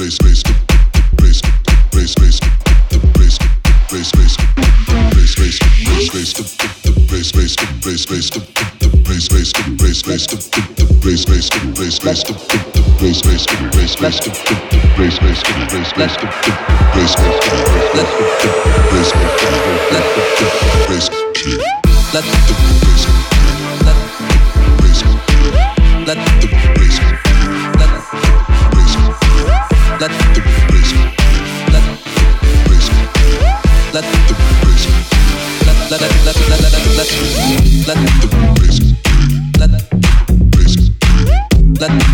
space, space. let the let Let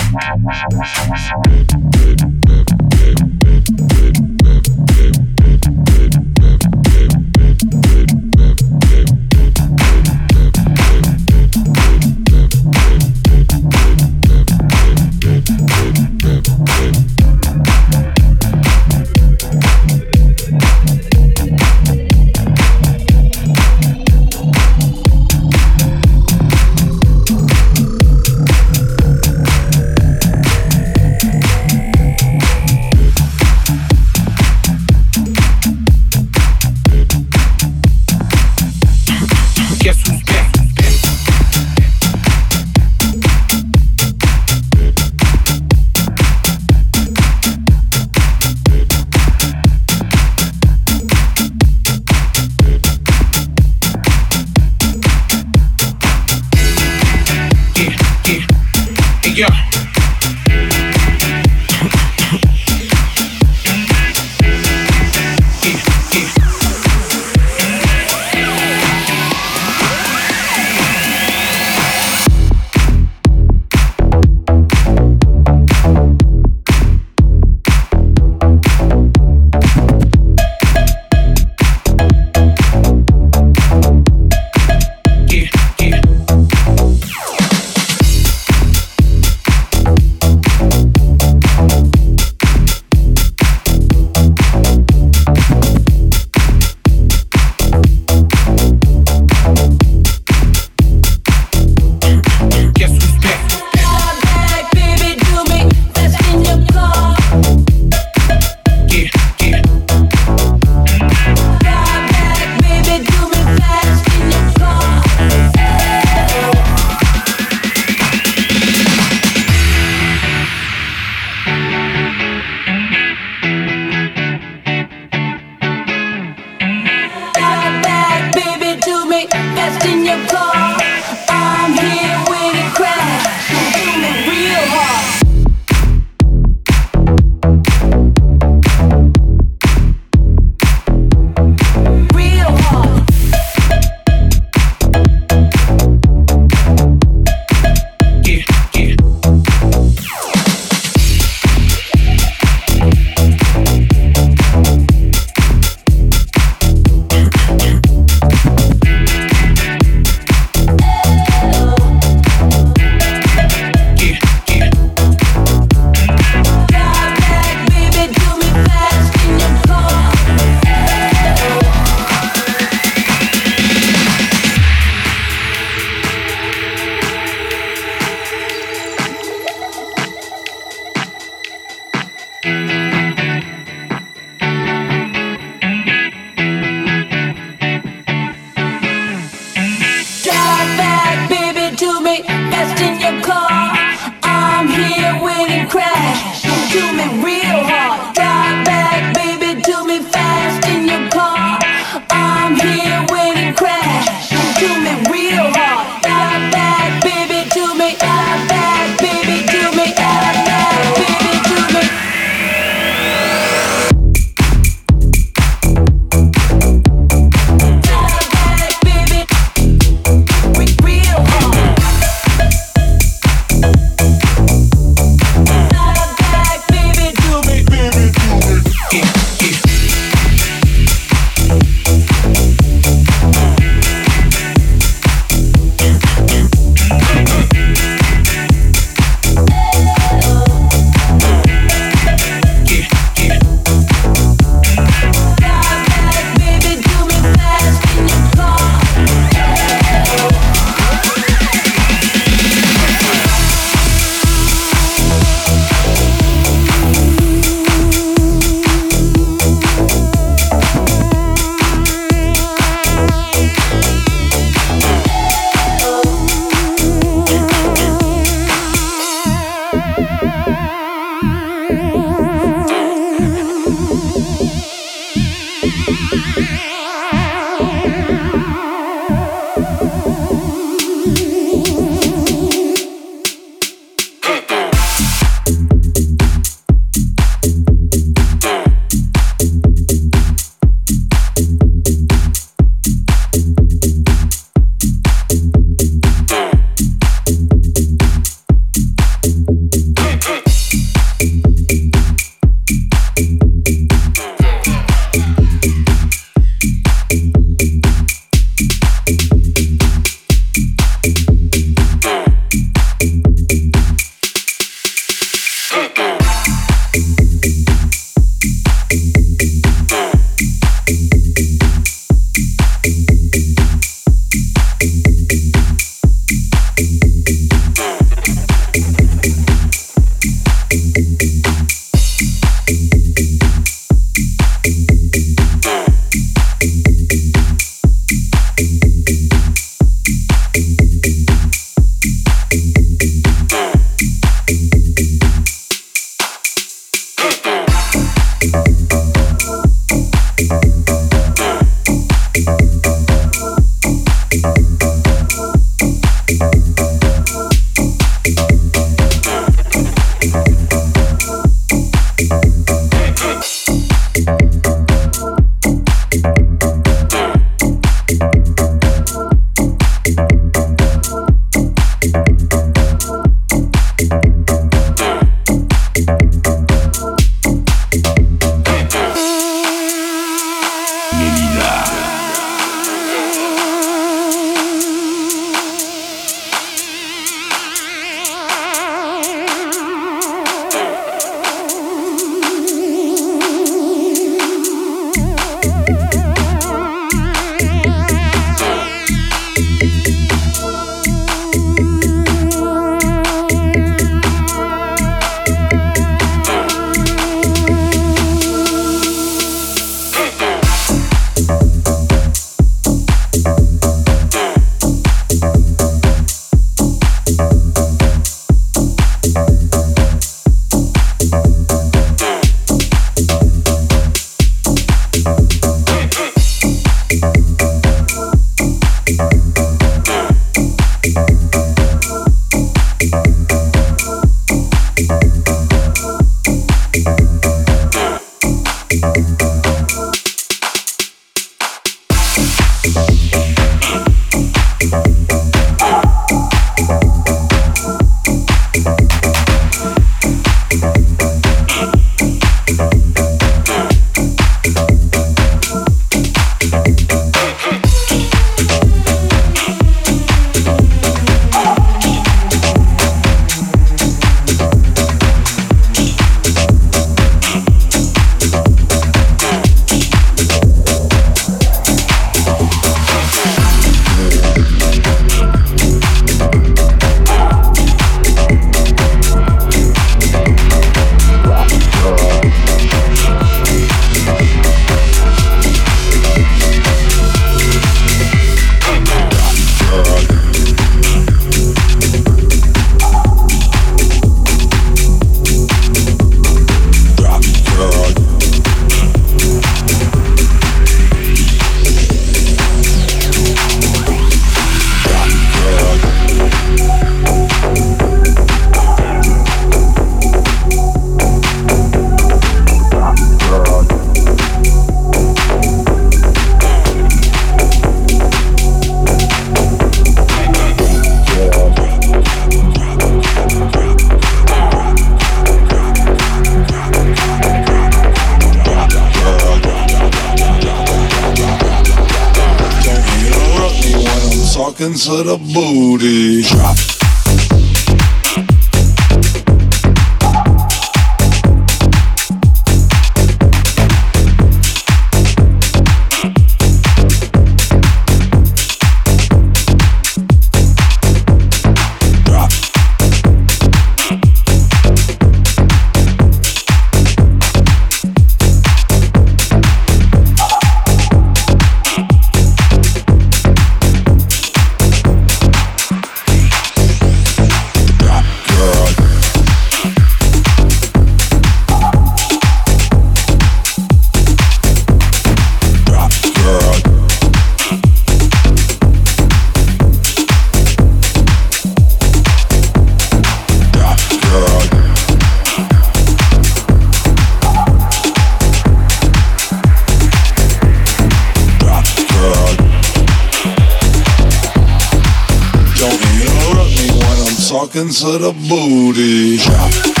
to the booty. to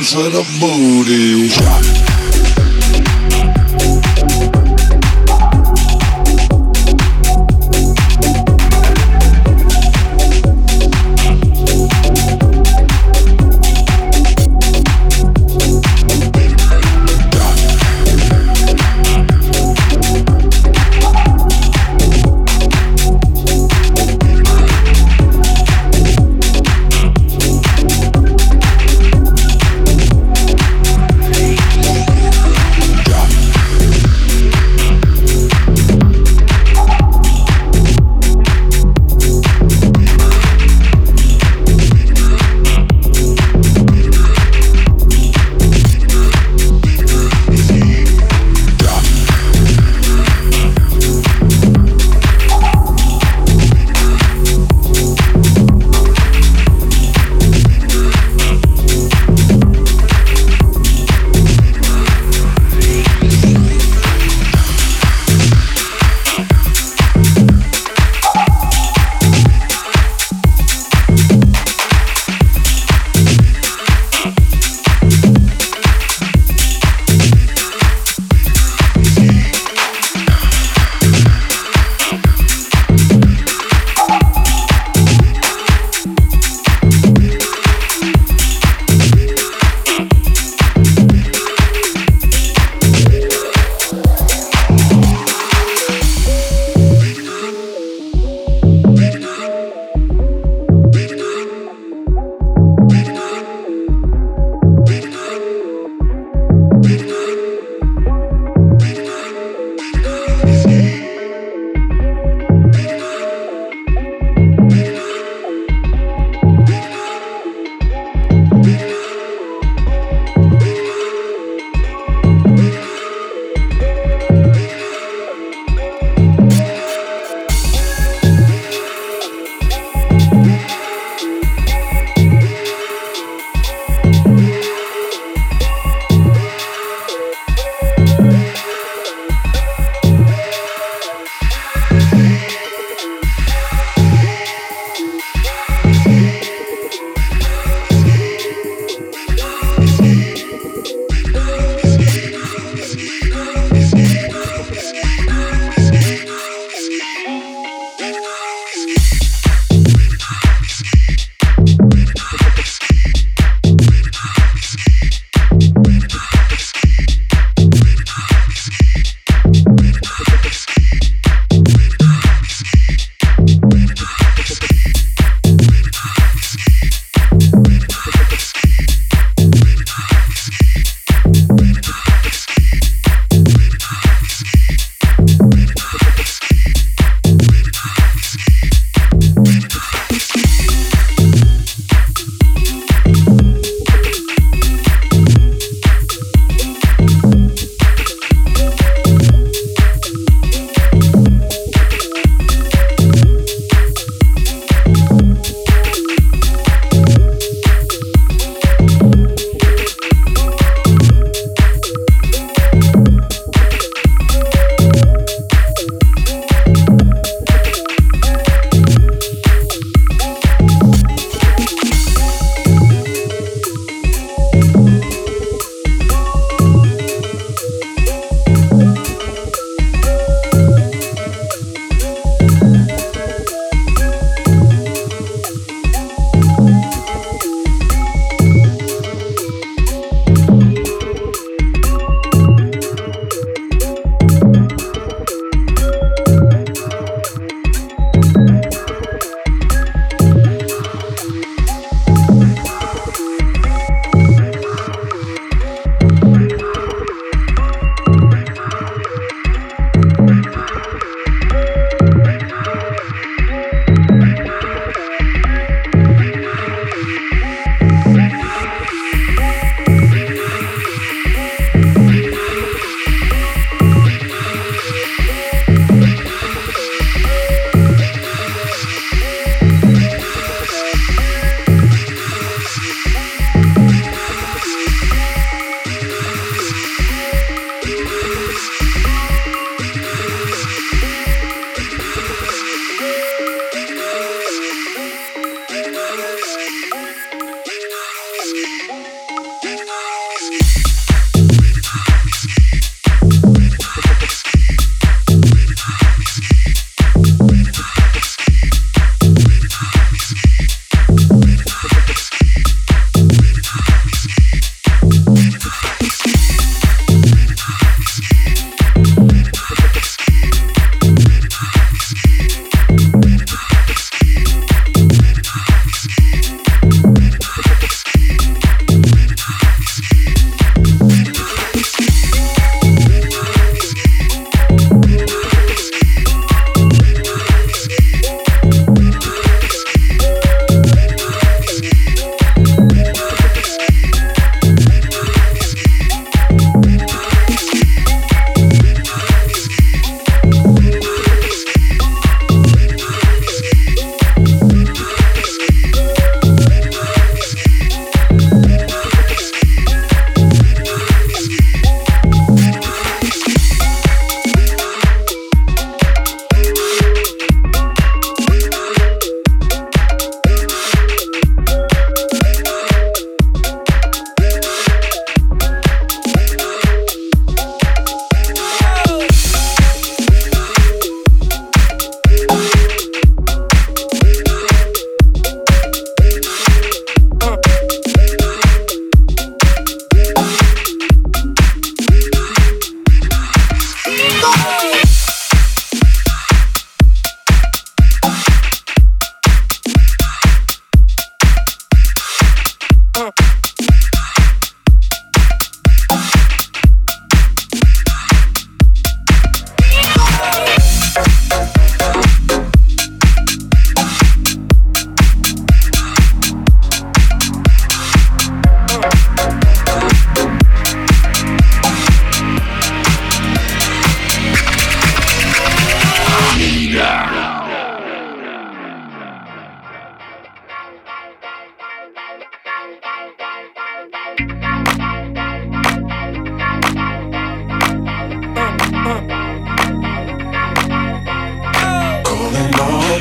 to the booty.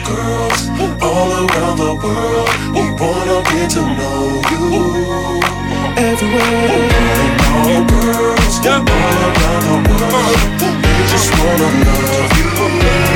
Girls all around the world. We wanna get to know you everywhere. And all girls all around the world. They just wanna love you.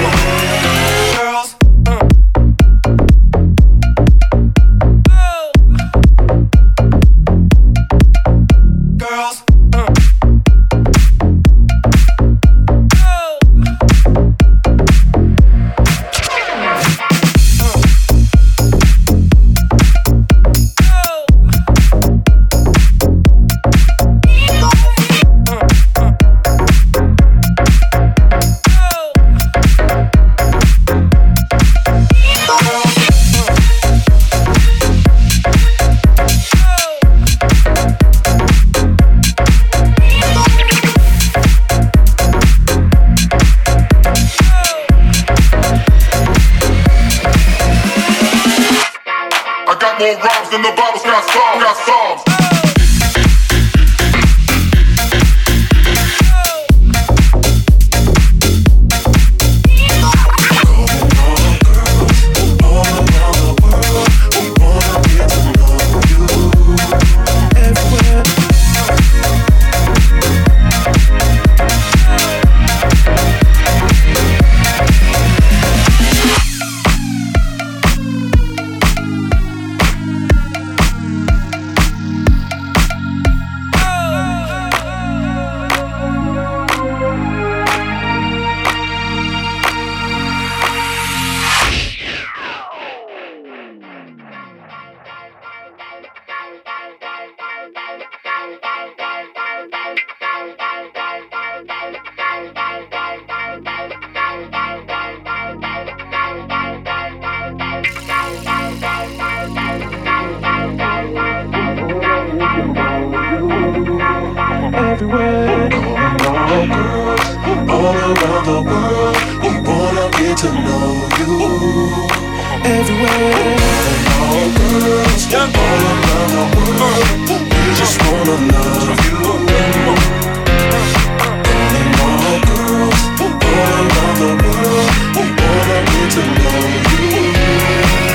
everywhere. All girls all around the world we wanna get to know you. Everywhere. All girls all around the world we just wanna love you. All girls all around the world we wanna get to know you.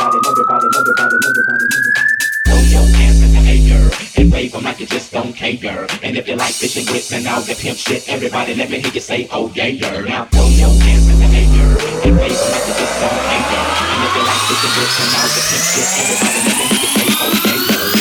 don't. And if you like fishing grits and all the pimp shit, everybody let me hear you say, oh yeah, yeah. Now throw your hands in the air and wave them like you just don't care. And if you like fishing grits and all the pimp shit, everybody let me hear you say, oh yeah, yeah.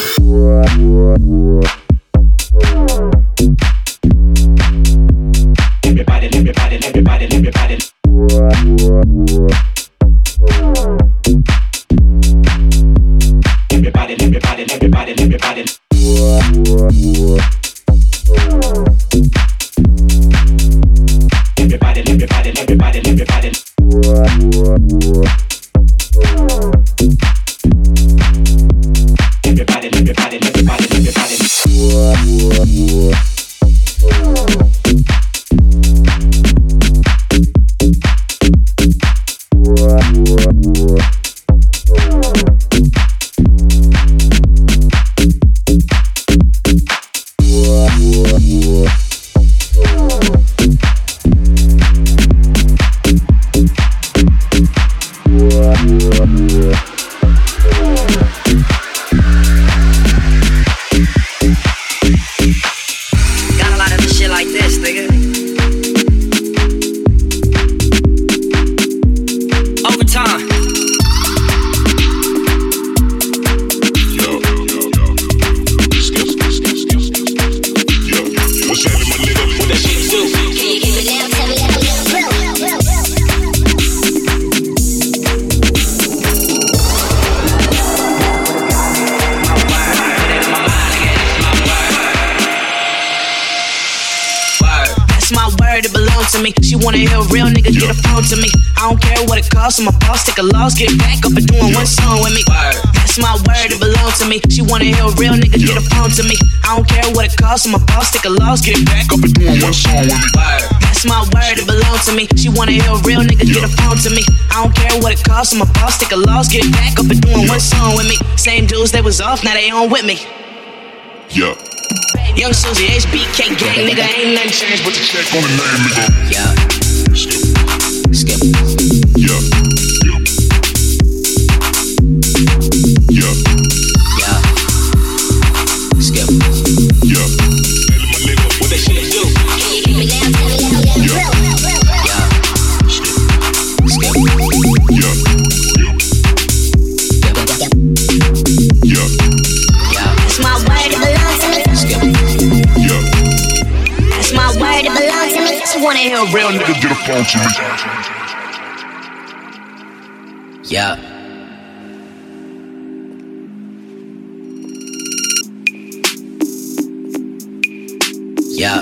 Belongs to me. She wanna hear a real nigga get a phone to me. I don't care what it costs, I'm a boss, take a loss, get back up and doing one song with me. Same dudes that was off, now they on with me. Yeah. Young Susie, HBK gang, nigga, ain't nothing changed but the Check on the name, nigga. Yeah, Skip. skip. Me. Yeah. Yeah.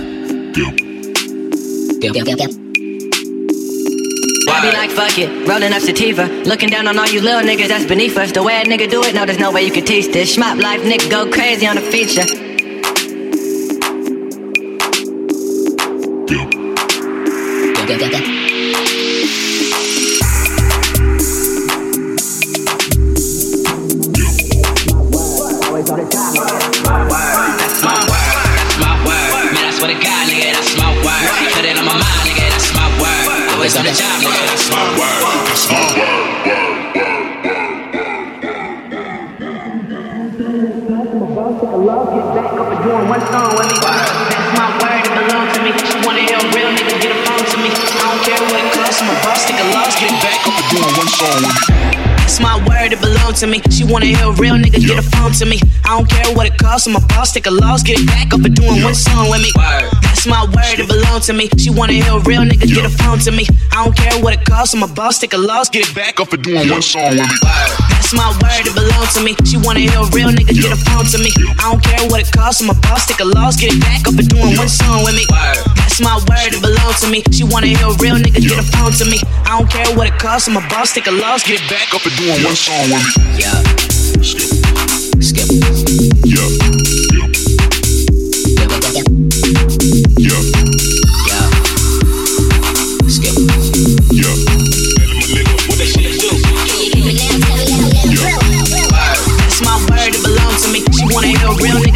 I be like, fuck it, rolling up sativa. Looking down on all you little niggas that's beneath us. The way a nigga do it, no, there's no way you can teach this. Schmop life, nigga, go crazy on the feature. That's word, belongs to me. She wanna hear a real nigga get a phone to me. I don't care what it costs, I'm a boss, take a loss, get it back up and doing one song with me. That's my word, it belongs to me. She wanna hear a real nigga get a phone to me. I don't care what it costs, I'm a boss, take a loss, get it back up and doing one song with me. That's my word, it belongs to me. She wanna hear a real nigga get a phone to me. I don't care what it costs, I'm a boss, take a loss, get it back up and doing one song with me. That's my word, it belongs to me. She wanna hear a real nigga get a phone to me. I don't care what it costs, I'm a boss, take a loss, get it back up and doing one song with me. Yeah. Skip. Skip. Yeah. Yeah.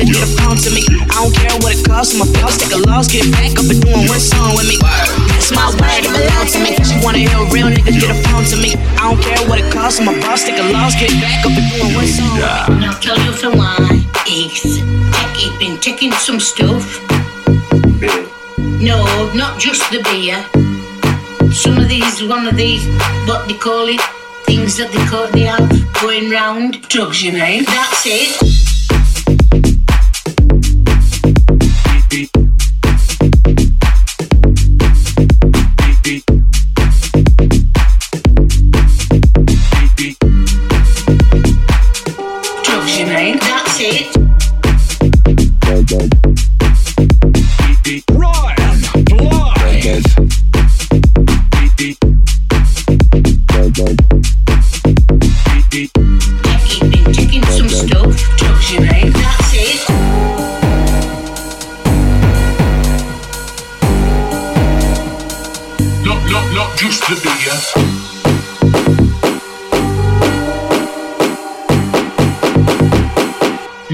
Hear a real nigga get a phone to me. I don't care what it costs, my boss take a loss, get back up and doing one song with me. That's my word, it belongs to me. She wanna hear a real nigga get a phone to me. I don't care what it costs, my boss take a loss, get back up and doing one song with me. Now tell you for why is Techie been taking some stuff. No, not just the beer. Some of these, one of these, what they call it, things that they call they have going round. Drugs, you mean? That's it. Drugs,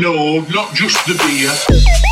No, not just the beer.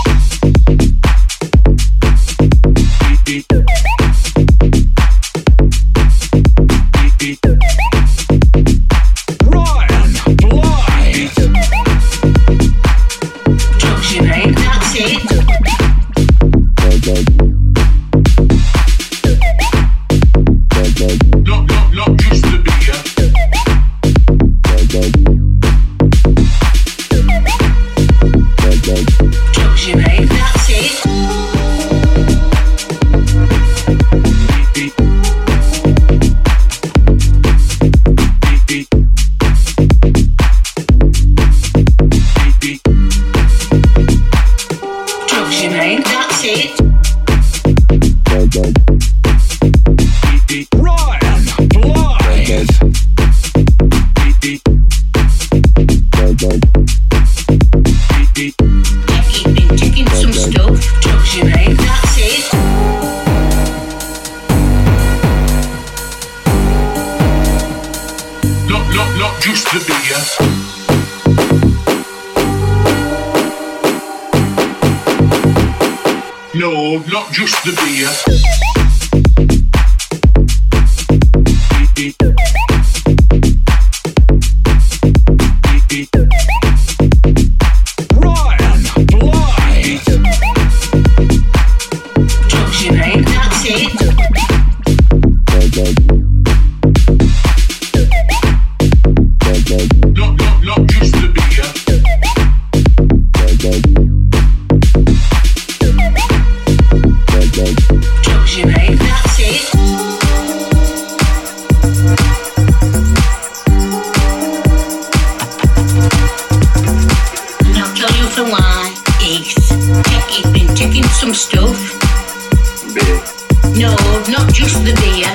Dear.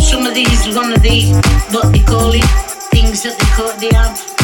Some of these, are of these, what they call it, things that they, call, they have.